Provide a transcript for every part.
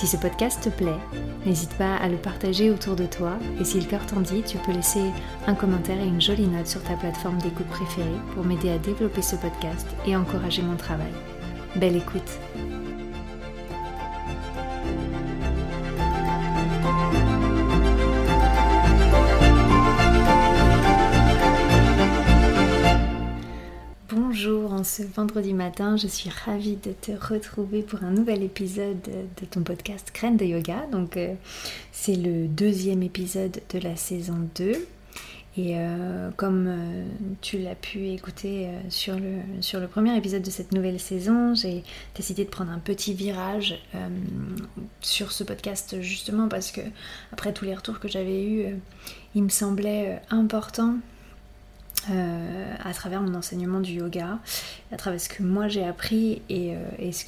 Si ce podcast te plaît, n'hésite pas à le partager autour de toi et si le cœur t'en dit, tu peux laisser un commentaire et une jolie note sur ta plateforme d'écoute préférée pour m'aider à développer ce podcast et encourager mon travail. Belle écoute ce vendredi matin. Je suis ravie de te retrouver pour un nouvel épisode de ton podcast Crème de Yoga. Donc, euh, c'est le deuxième épisode de la saison 2. Et euh, comme euh, tu l'as pu écouter sur, le, sur le premier épisode de cette nouvelle saison, j'ai décidé de prendre un petit virage sur ce podcast justement parce que après tous les retours que j'avais eus, il me semblait important euh, à travers mon enseignement du yoga, à travers ce que moi j'ai appris et, euh, ce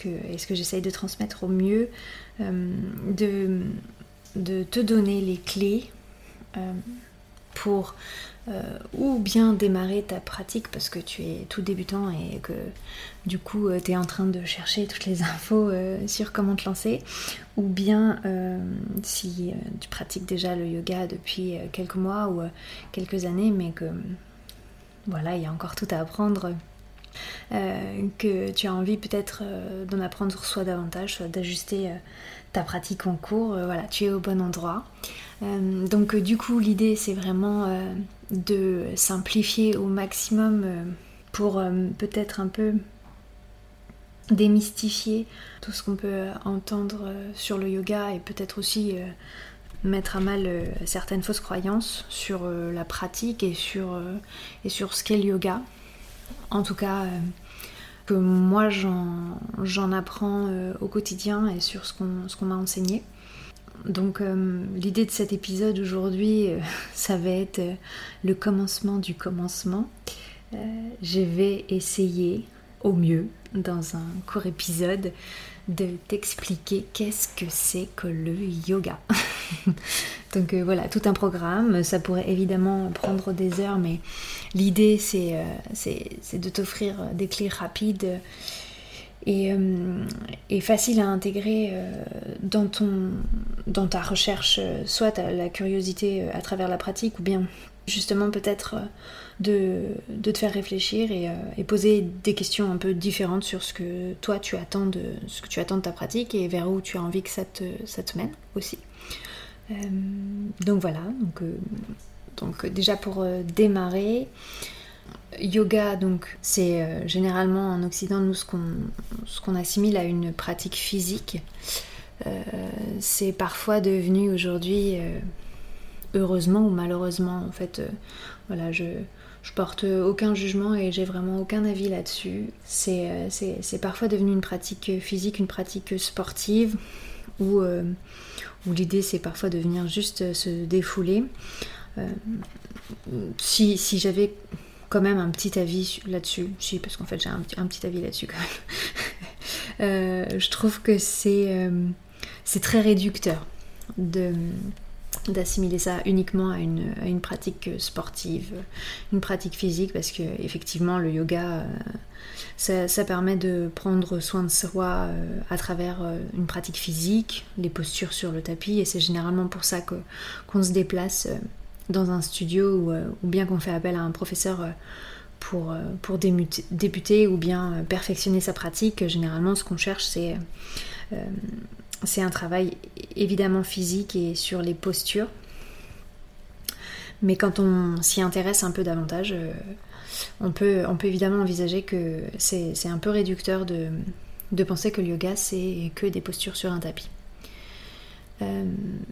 que, j'essaye de transmettre au mieux, euh, de, de, te donner les clés pour ou bien démarrer ta pratique parce que tu es tout débutant et que du coup tu es en train de chercher toutes les infos sur comment te lancer, ou bien si tu pratiques déjà le yoga depuis quelques mois ou quelques années mais que voilà, il y a encore tout à apprendre. Euh, que tu as envie peut-être euh, d'en apprendre soit davantage, soit d'ajuster euh, ta pratique en cours, voilà, tu es au bon endroit. donc du coup, l'idée c'est vraiment de simplifier au maximum pour peut-être un peu démystifier tout ce qu'on peut entendre sur le yoga et peut-être aussi mettre à mal euh, certaines fausses croyances sur euh, la pratique et sur, euh, et sur ce qu'est le yoga. En tout cas, que moi j'en apprends au quotidien et sur ce qu'on m'a enseigné. Donc l'idée de cet épisode aujourd'hui, ça va être le commencement du commencement. je vais essayer au mieux dans un court épisode de t'expliquer qu'est-ce que c'est que le yoga. Donc euh, voilà, tout un programme. Ça pourrait évidemment prendre des heures, mais l'idée c'est euh, de t'offrir des clés rapides et, euh, faciles à intégrer dans, ton, dans ta recherche, soit la curiosité à travers la pratique, ou bien justement peut-être de, te faire réfléchir et, poser des questions un peu différentes sur ce que toi tu attends de ce que tu attends de ta pratique et vers où tu as envie que ça te, ça te mène aussi. Euh, donc voilà, donc, euh, déjà pour euh, démarrer, yoga, donc c'est généralement en Occident nous ce qu'on assimile à une pratique physique. c'est parfois devenu aujourd'hui, heureusement ou malheureusement, en fait, voilà, je, je porte aucun jugement et j'ai vraiment aucun avis là-dessus. C'est parfois devenu une pratique physique, une pratique sportive où où l'idée c'est parfois de venir juste euh, se défouler. Euh, si, si j'avais quand même un petit avis là-dessus, si, parce qu'en fait j'ai un, un, petit avis là-dessus quand même, euh, je trouve que c'est c'est très réducteur de d'assimiler ça uniquement à une, à une, pratique sportive, une pratique physique, parce que effectivement le yoga, ça, ça, permet de prendre soin de soi euh, à travers euh, une pratique physique, les postures sur le tapis, et c'est généralement pour ça qu'on se déplace euh, dans un studio ou, bien qu'on fait appel à un professeur pour, pour débuter ou bien perfectionner sa pratique. Généralement, ce qu'on cherche, c'est c'est un travail évidemment physique et sur les postures. Mais quand on s'y intéresse un peu davantage, euh, on, peut, évidemment envisager que c'est un peu réducteur de, penser que le yoga c'est que des postures sur un tapis. Euh,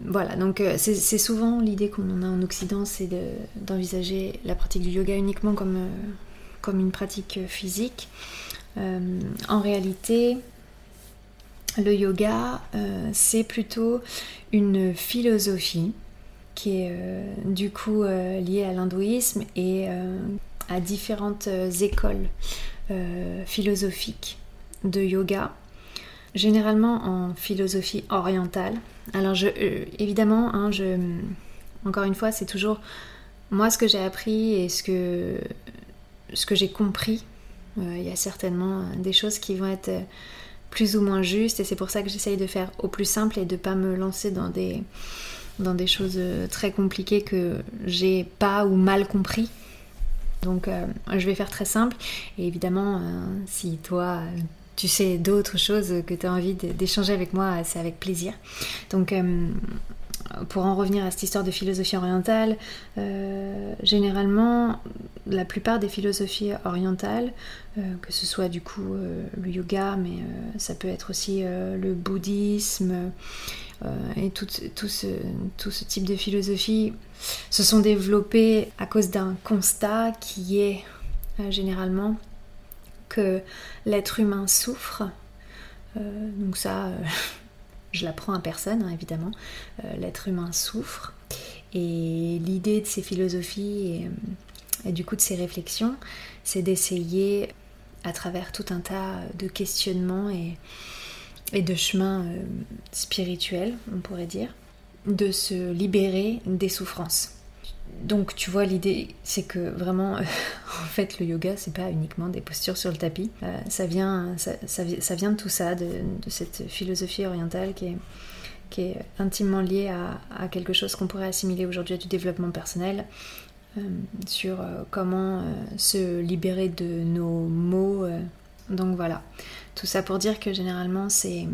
voilà, donc euh, c'est souvent l'idée qu'on a en Occident, c'est d'envisager la pratique du yoga uniquement comme une pratique physique. en réalité, le yoga, euh, c'est plutôt une philosophie qui est du coup lié à l'hindouisme et à différentes écoles philosophiques de yoga, généralement en philosophie orientale. Alors je, évidemment, hein, encore une fois, c'est toujours moi ce que j'ai appris et ce que, j'ai compris. Euh, il y a certainement des choses qui vont être plus ou moins justes et c'est pour ça que j'essaye de faire au plus simple et de pas me lancer dans des, dans des choses très compliquées que j'ai pas ou mal compris. Donc euh, je vais faire très simple et évidemment euh, si toi tu sais d'autres choses que tu as envie d'échanger avec moi, c'est avec plaisir. Donc pour en revenir à cette histoire de philosophie orientale, euh, généralement, la plupart des philosophies orientales, euh, que ce soit du coup euh, le yoga, mais ça peut être aussi le bouddhisme et tout, ce, type de philosophie, se sont développées à cause d'un constat qui est généralement que l'être humain souffre. donc ça, je l'apprends à personne, hein, évidemment. Euh, l'être humain souffre. Et l'idée de ces philosophies euh, et, du coup de ces réflexions, c'est d'essayer, à travers tout un tas de questionnements et, de chemins euh, spirituels, on pourrait dire, de se libérer des souffrances donc tu vois l'idée c'est que vraiment en fait le yoga c'est pas uniquement des postures sur le tapis. Euh, ça vient ça, vient de tout ça de, cette philosophie orientale qui est, qui est intimement liée à, quelque chose qu'on pourrait assimiler aujourd'hui à du développement personnel euh, sur euh, comment se libérer de nos maux donc voilà. Tout ça pour dire que généralement ces,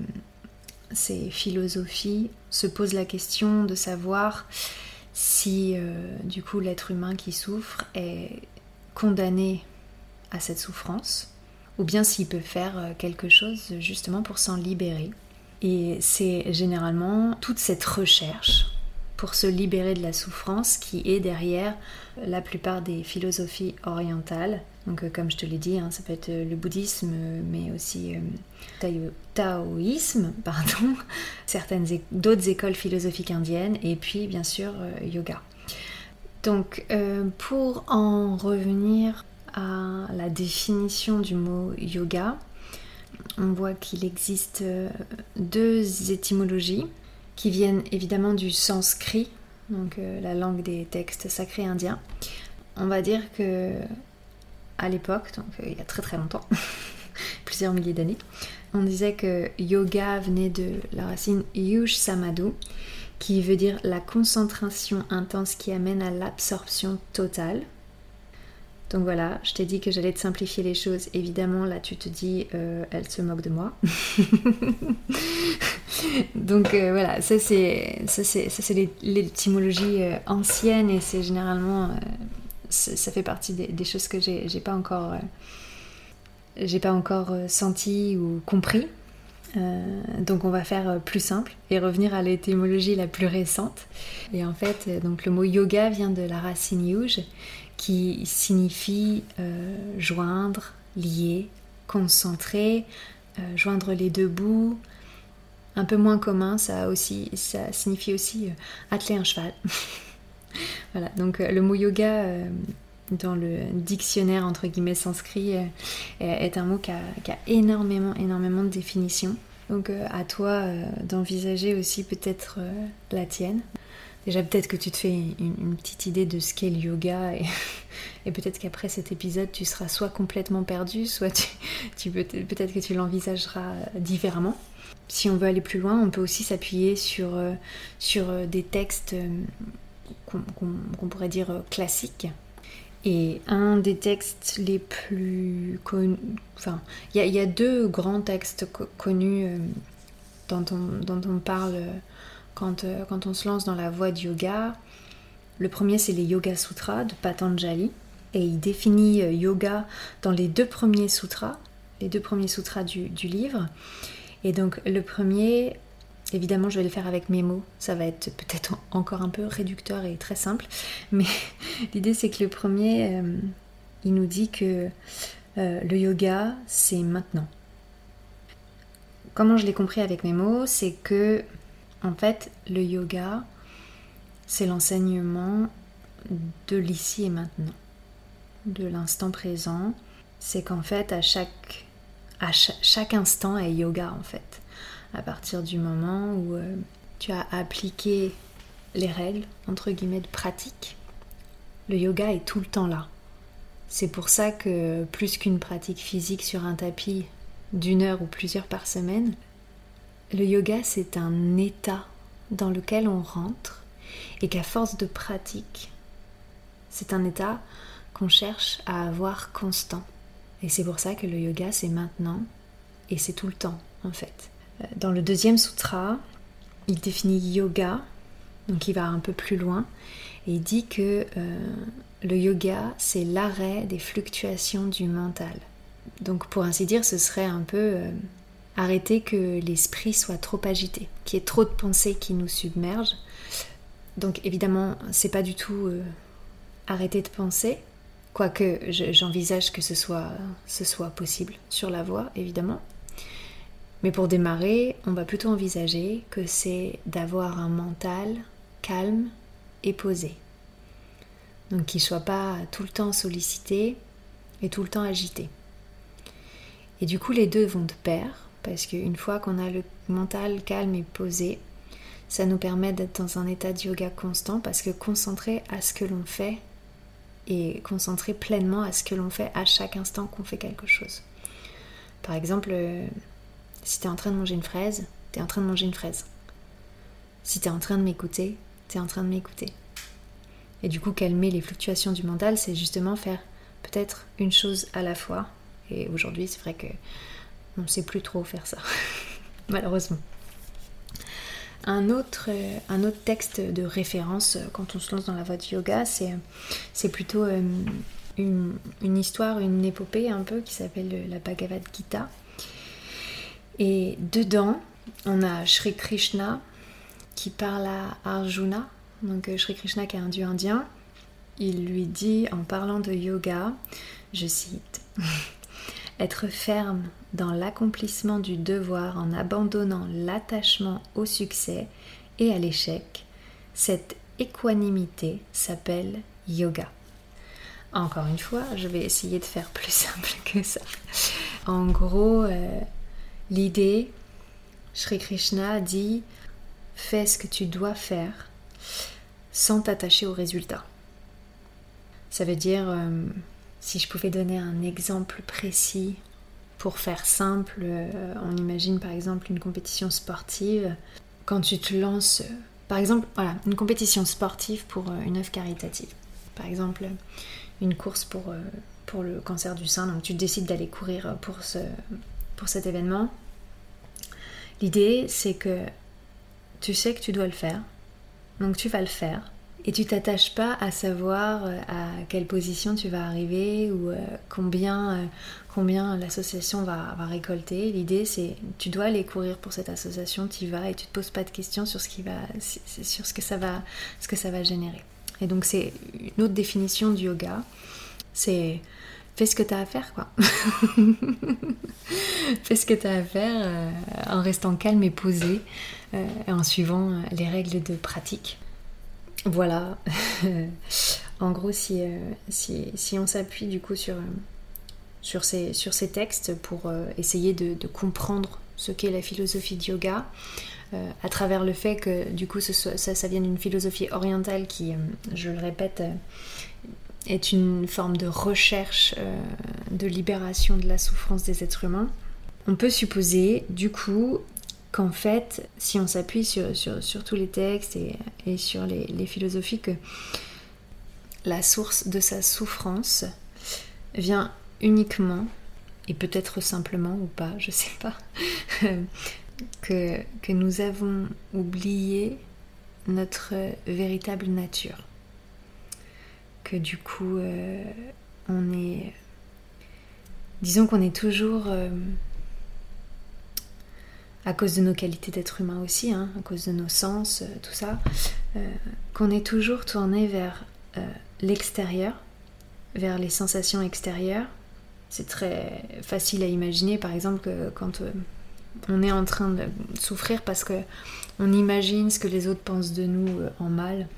ces philosophies se posent la question de savoir si euh, du coup l'être humain qui souffre est condamné à cette souffrance, ou bien s'il peut faire euh, quelque chose justement pour s'en libérer. Et c'est généralement toute cette recherche pour se libérer de la souffrance qui est derrière la plupart des philosophies orientales. Donc euh, comme je te l'ai dit, hein, ça peut être le bouddhisme, mais aussi euh, taoïsme, pardon, certaines d'autres écoles philosophiques indiennes, et puis bien sûr euh, yoga. Donc pour en revenir à la définition du mot yoga, on voit qu'il existe deux étymologies qui viennent évidemment du sanskrit, donc euh, la langue des textes sacrés indiens. On va dire que à l'époque, donc euh, il y a très très longtemps, plusieurs milliers d'années, on disait que yoga venait de la racine yush samadhu, qui veut dire la concentration intense qui amène à l'absorption totale. Donc voilà, je t'ai dit que j'allais te simplifier les choses. Évidemment, là tu te dis, euh, elle se moque de moi. Donc euh, voilà, ça c'est l'étymologie ancienne et c'est généralement ça fait partie des, choses que j'ai pas encore j'ai pas encore senti ou compris. donc on va faire plus simple et revenir à l'étymologie la plus récente. Et en fait, donc le mot yoga vient de la racine yuj qui signifie joindre, lier, concentrer, joindre les deux bouts, un peu moins commun, ça, aussi, ça signifie aussi euh, atteler un cheval. voilà, donc euh, le mot yoga euh, dans le dictionnaire entre guillemets sanskrit est un mot qui a, énormément, énormément de définitions. Donc à toi d'envisager aussi peut-être la tienne. Déjà peut-être que tu te fais une, petite idée de ce qu'est le yoga et, peut-être qu'après cet épisode tu seras soit complètement perdu, soit tu peut-être que tu l'envisageras différemment si on veut aller plus loin, on peut aussi s'appuyer sur, euh, sur euh, des textes euh, qu'on pourrait dire classiques. Et un des textes les plus connus, enfin, il y, a deux grands textes connus dont, on, dont, on, parle quand, quand on se lance dans la voie du yoga. Le premier, c'est les Yoga Sutras de Patanjali. Et il définit yoga dans les deux premiers sutras, les deux premiers sutras du livre. Et donc le premier, évidemment je vais le faire avec mes mots, ça va être peut-être encore un peu réducteur et très simple, mais l'idée c'est que le premier, euh, il nous dit que euh, le yoga c'est maintenant. Comment je l'ai compris avec mes mots, c'est que en fait le yoga c'est l'enseignement de l'ici et maintenant, de l'instant présent. C'est qu'en fait, à chaque, à chaque, instant est yoga en fait. À partir du moment où euh, tu as appliqué les règles, entre guillemets, de pratique, le yoga est tout le temps là. C'est pour ça que plus qu'une pratique physique sur un tapis d'une heure ou plusieurs par semaine, le yoga c'est un état dans lequel on rentre et qu'à force de pratique, c'est un état qu'on cherche à avoir constant. Et c'est pour ça que le yoga c'est maintenant et c'est tout le temps en fait. Euh, dans le deuxième sutra, il définit yoga, donc il va un peu plus loin, et il dit que euh, le yoga c'est l'arrêt des fluctuations du mental. Donc pour ainsi dire, ce serait un peu euh, arrêter que l'esprit soit trop agité, qu'il y ait trop de pensées qui nous submergent. Donc évidemment, c'est pas du tout arrêter de penser, quoique j'envisage que ce soit, ce soit possible sur la voie, évidemment. Mais pour démarrer, on va plutôt envisager que c'est d'avoir un mental calme et posé. Donc qu'il ne soit pas tout le temps sollicité et tout le temps agité. Et du coup, les deux vont de pair, parce qu'une fois qu'on a le mental calme et posé, ça nous permet d'être dans un état de yoga constant, parce que concentré à ce que l'on fait et concentré pleinement à ce que l'on fait à chaque instant qu'on fait quelque chose. Par exemple, euh, si tu es en train de manger une fraise, tu es en train de manger une fraise. Si tu es en train de m'écouter, tu es en train de m'écouter. Et du coup, calmer les fluctuations du mental, c'est justement faire peut-être une chose à la fois et aujourd'hui, c'est vrai que on ne sait plus trop faire ça, malheureusement. Un autre, euh, un autre texte de référence euh, quand on se lance dans la voie du yoga, c'est, plutôt euh, une, une, histoire, une épopée un peu qui s'appelle la Bhagavad Gita. Et dedans, on a Sri Krishna qui parle à Arjuna, donc Sri Krishna qui est un dieu indien. Il lui dit en parlant de yoga, je cite être ferme dans l'accomplissement du devoir en abandonnant l'attachement au succès et à l'échec, cette équanimité s'appelle yoga. Encore une fois, je vais essayer de faire plus simple que ça. En gros, euh, l'idée, Sri Krishna dit fais ce que tu dois faire sans t'attacher au résultat. Ça veut dire euh, si je pouvais donner un exemple précis pour faire simple, euh, on imagine par exemple une compétition sportive. Quand tu te lances, par exemple, voilà, une compétition sportive pour euh, une œuvre caritative. Par exemple, une course pour, pour le cancer du sein. Donc tu décides d'aller courir pour, ce, pour cet événement. L'idée, c'est que tu sais que tu dois le faire. Donc tu vas le faire et tu t'attaches pas à savoir euh, à quelle position tu vas arriver ou euh, combien, euh, combien l'association va, va, récolter. L'idée c'est tu dois aller courir pour cette association, tu y vas et tu te poses pas de questions sur ce qui va sur ce que ça va ce que ça va générer. Et donc c'est une autre définition du yoga. C'est fais ce que tu as à faire quoi. fais ce que tu as à faire en restant calme et posé et en suivant les règles de pratique. Voilà. en gros, euh, si, on s'appuie du coup sur, euh, ces, textes pour euh, essayer de, comprendre ce qu'est la philosophie de yoga, à travers le fait que du coup ça, ça vient d'une philosophie orientale qui, je le répète, est une forme de recherche de libération de la souffrance des êtres humains, on peut supposer du coup qu'en fait, si on s'appuie sur, tous les textes et, sur les, philosophies, que la source de sa souffrance vient uniquement, et peut-être simplement ou pas, je sais pas, que nous avons oublié notre véritable nature. Que du coup, euh, on est... Disons qu'on est toujours... Euh, à cause de nos qualités d'être humain aussi, hein, à cause de nos sens, euh, tout ça, qu'on est toujours tourné vers l'extérieur, vers les sensations extérieures. C'est très facile à imaginer, par exemple, que quand on est en train de souffrir parce que on imagine ce que les autres pensent de nous en mal,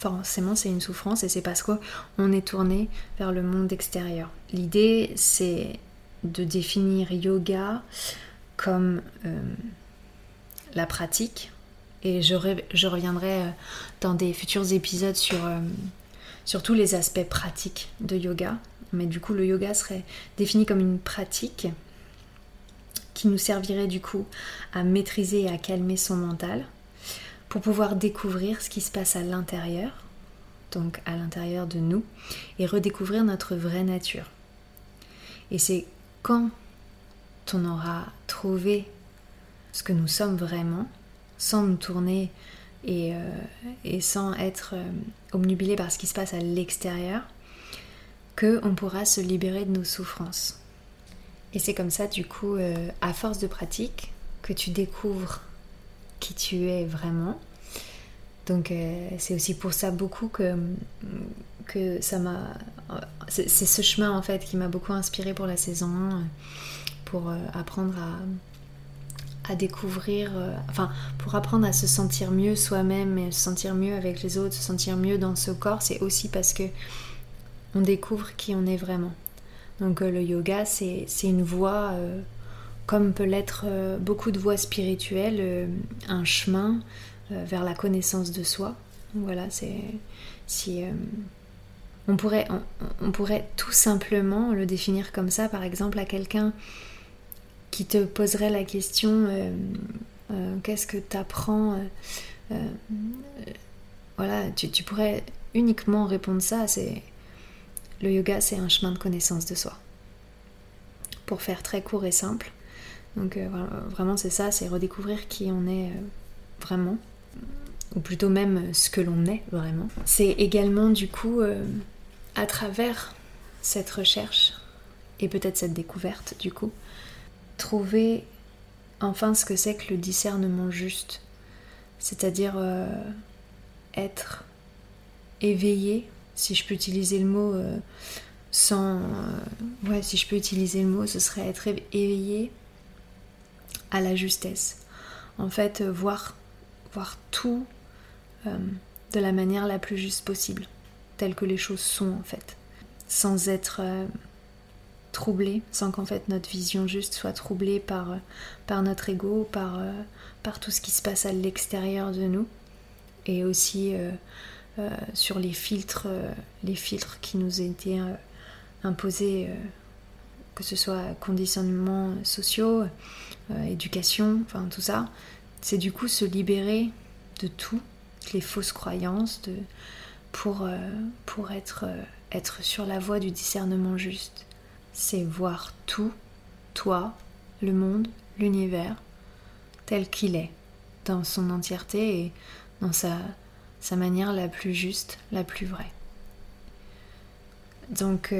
forcément c'est une souffrance et c'est parce qu'on est tourné vers le monde extérieur. L'idée c'est de définir yoga comme euh, la pratique et je, reviendrai euh, dans des futurs épisodes sur, euh, sur tous les aspects pratiques de yoga. Mais du coup le yoga serait défini comme une pratique qui nous servirait du coup à maîtriser et à calmer son mental pour pouvoir découvrir ce qui se passe à l'intérieur, donc à l'intérieur de nous, et redécouvrir notre vraie nature. Et c'est quand on aura trouvé ce que nous sommes vraiment, sans nous tourner et, euh, sans être euh, par ce qui se passe à l'extérieur, que on pourra se libérer de nos souffrances. Et c'est comme ça, du coup, euh, à force de pratique, que tu découvres qui tu es vraiment. Donc euh, c'est aussi pour ça beaucoup que, que ça m'a... C'est ce chemin en fait qui m'a beaucoup inspiré pour la saison 1, pour euh, apprendre à, à découvrir, euh, enfin pour apprendre à se sentir mieux soi-même et se sentir mieux avec les autres, se sentir mieux dans ce corps, c'est aussi parce que on découvre qui on est vraiment. Donc le yoga c'est une voie comme peut l'être euh, beaucoup de voies spirituelles, euh, un chemin euh, vers la connaissance de soi. voilà, c'est si on pourrait, on, pourrait tout simplement le définir comme ça, par exemple, à quelqu'un qui te poserait la question qu'est-ce que tu apprends Voilà, tu, tu, pourrais uniquement répondre ça c'est le yoga, c'est un chemin de connaissance de soi. Pour faire très court et simple, donc euh, vraiment c'est ça, c'est redécouvrir qui on est euh, vraiment, ou plutôt même ce que l'on est vraiment. C'est également du coup euh, à travers cette recherche et peut-être cette découverte du coup, trouver enfin ce que c'est que le discernement juste, c'est-à-dire être éveillé, si je peux utiliser le mot sans... ouais, si je peux utiliser le mot, ce serait être éveillé à la justesse. En fait, euh, voir, voir tout euh, de la manière la plus juste possible, telle que les choses sont en fait, sans être euh, troublé, sans qu'en fait notre vision juste soit troublée par, par notre ego, par, par tout ce qui se passe à l'extérieur de nous, et aussi sur les filtres, les filtres qui nous été imposés que ce soit conditionnements sociaux, euh, éducation, enfin tout ça, c'est du coup se libérer de tout, les fausses croyances, de, pour, euh, pour être, euh, être sur la voie du discernement juste. C'est voir tout, toi, le monde, l'univers, tel qu'il est, dans son entièreté et dans sa, sa manière la plus juste, la plus vraie. Donc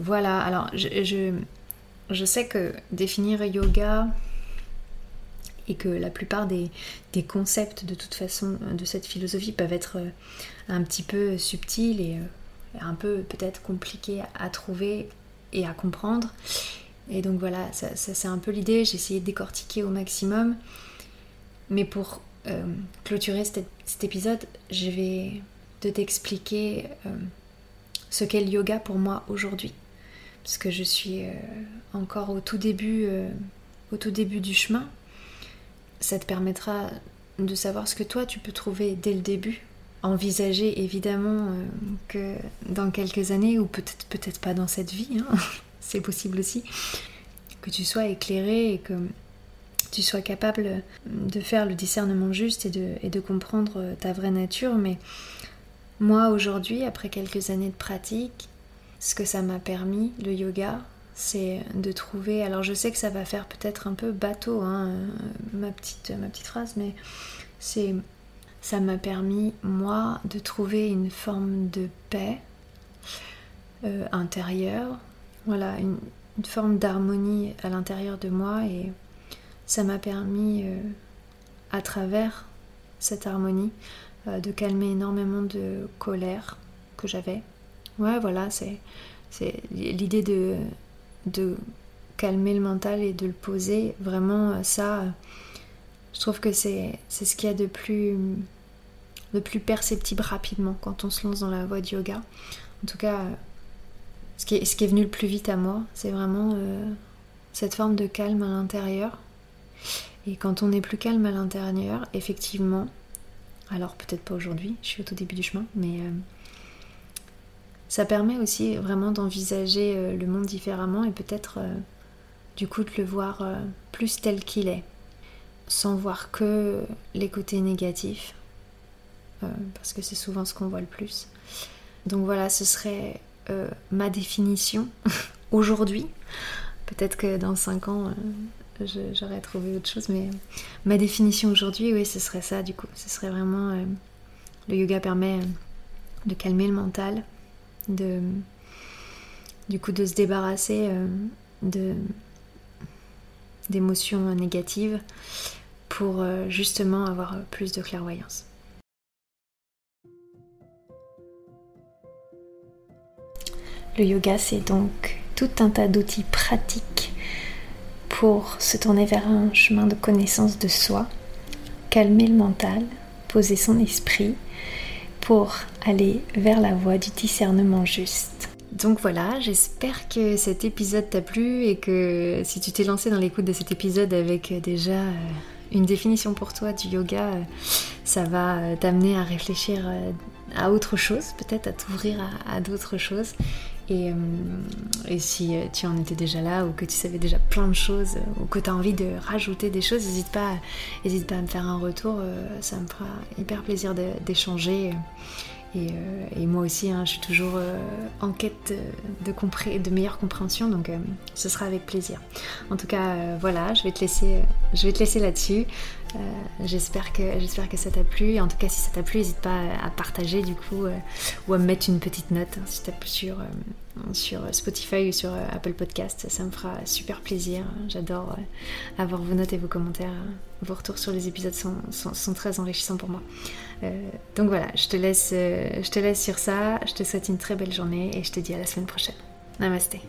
voilà, alors je, sais que définir yoga et que la plupart des, concepts de toute façon de cette philosophie peuvent être euh, un petit peu subtils et euh, un peu peut-être compliqués à trouver et à comprendre. Et donc voilà, ça, c'est un peu l'idée, j'ai essayé de décortiquer au maximum. Mais pour euh, clôturer cet, épisode, je vais te t'expliquer ce qu'est le yoga pour moi aujourd'hui parce que je suis euh, encore au tout début, euh, au tout début du chemin. Ça te permettra de savoir ce que toi tu peux trouver dès le début. Envisager évidemment euh, que dans quelques années, ou peut-être peut-être pas dans cette vie, hein, c'est possible aussi, que tu sois éclairé et que tu sois capable de faire le discernement juste et de, et de comprendre ta vraie nature. Mais moi aujourd'hui, après quelques années de pratique, ce que ça m'a permis, le yoga, c'est de trouver. Alors je sais que ça va faire peut-être un peu bateau, hein, euh, ma, petite, phrase, mais c'est ça m'a permis, moi, de trouver une forme de paix euh, intérieure, voilà, une, forme d'harmonie à l'intérieur de moi et ça m'a permis, euh, à travers cette harmonie, de calmer énormément de colère que j'avais Ouais, voilà, c'est l'idée de, de calmer le mental et de le poser. Vraiment, ça, je trouve que c'est ce qu'il y a de plus, de plus perceptible rapidement quand on se lance dans la voie du yoga. En tout cas, ce qui est, ce qui est venu le plus vite à moi, c'est vraiment euh, cette forme de calme à l'intérieur. Et quand on est plus calme à l'intérieur, effectivement, alors peut-être pas aujourd'hui, je suis au tout début du chemin, mais euh, ça permet aussi vraiment d'envisager euh, le monde différemment et peut-être du coup de le voir plus tel qu'il est, sans voir que les côtés négatifs, parce que c'est souvent ce qu'on voit le plus. Donc voilà, ce serait euh, ma définition aujourd'hui. Peut-être que dans 5 ans, euh, j'aurais trouvé autre chose, mais ma définition aujourd'hui, oui, ce serait ça du coup. Ce serait vraiment. Euh, le yoga permet de calmer le mental, de. Du coup, de se débarrasser d'émotions négatives pour justement avoir plus de clairvoyance. Le yoga, c'est donc tout un tas d'outils pratiques pour se tourner vers un chemin de connaissance de soi, calmer le mental, poser son esprit pour aller vers la voie du discernement juste. Donc voilà, j'espère que cet épisode t'a plu et que si tu t'es lancé dans l'écoute de cet épisode avec déjà euh, une définition pour toi du yoga, euh, ça va euh, t'amener à réfléchir à autre chose, peut-être à t'ouvrir à, d'autres choses. Et, euh, et, si euh, tu en étais déjà là ou que tu savais déjà plein de choses euh, ou que tu as envie de rajouter des choses, n'hésite pas, pas à me faire un retour, ça me fera hyper plaisir d'échanger. Et, moi aussi, hein, je suis toujours en quête de, de meilleure compréhension, donc ce sera avec plaisir. En tout cas, voilà, je vais te laisser, je vais te laisser là-dessus. Euh, j'espère que, j'espère que ça t'a plu. Et en tout cas, si ça t'a plu, n'hésite pas à partager du coup euh, ou à me mettre une petite note hein, si t'as sur, euh, sur Spotify ou sur Apple Podcast. Ça me fera super plaisir. J'adore avoir vos notes et vos commentaires. Vos retours sur les épisodes sont, sont, très enrichissants pour moi. Donc voilà, je te, laisse, je te laisse sur ça. Je te souhaite une très belle journée et je te dis à la semaine prochaine. Namasté.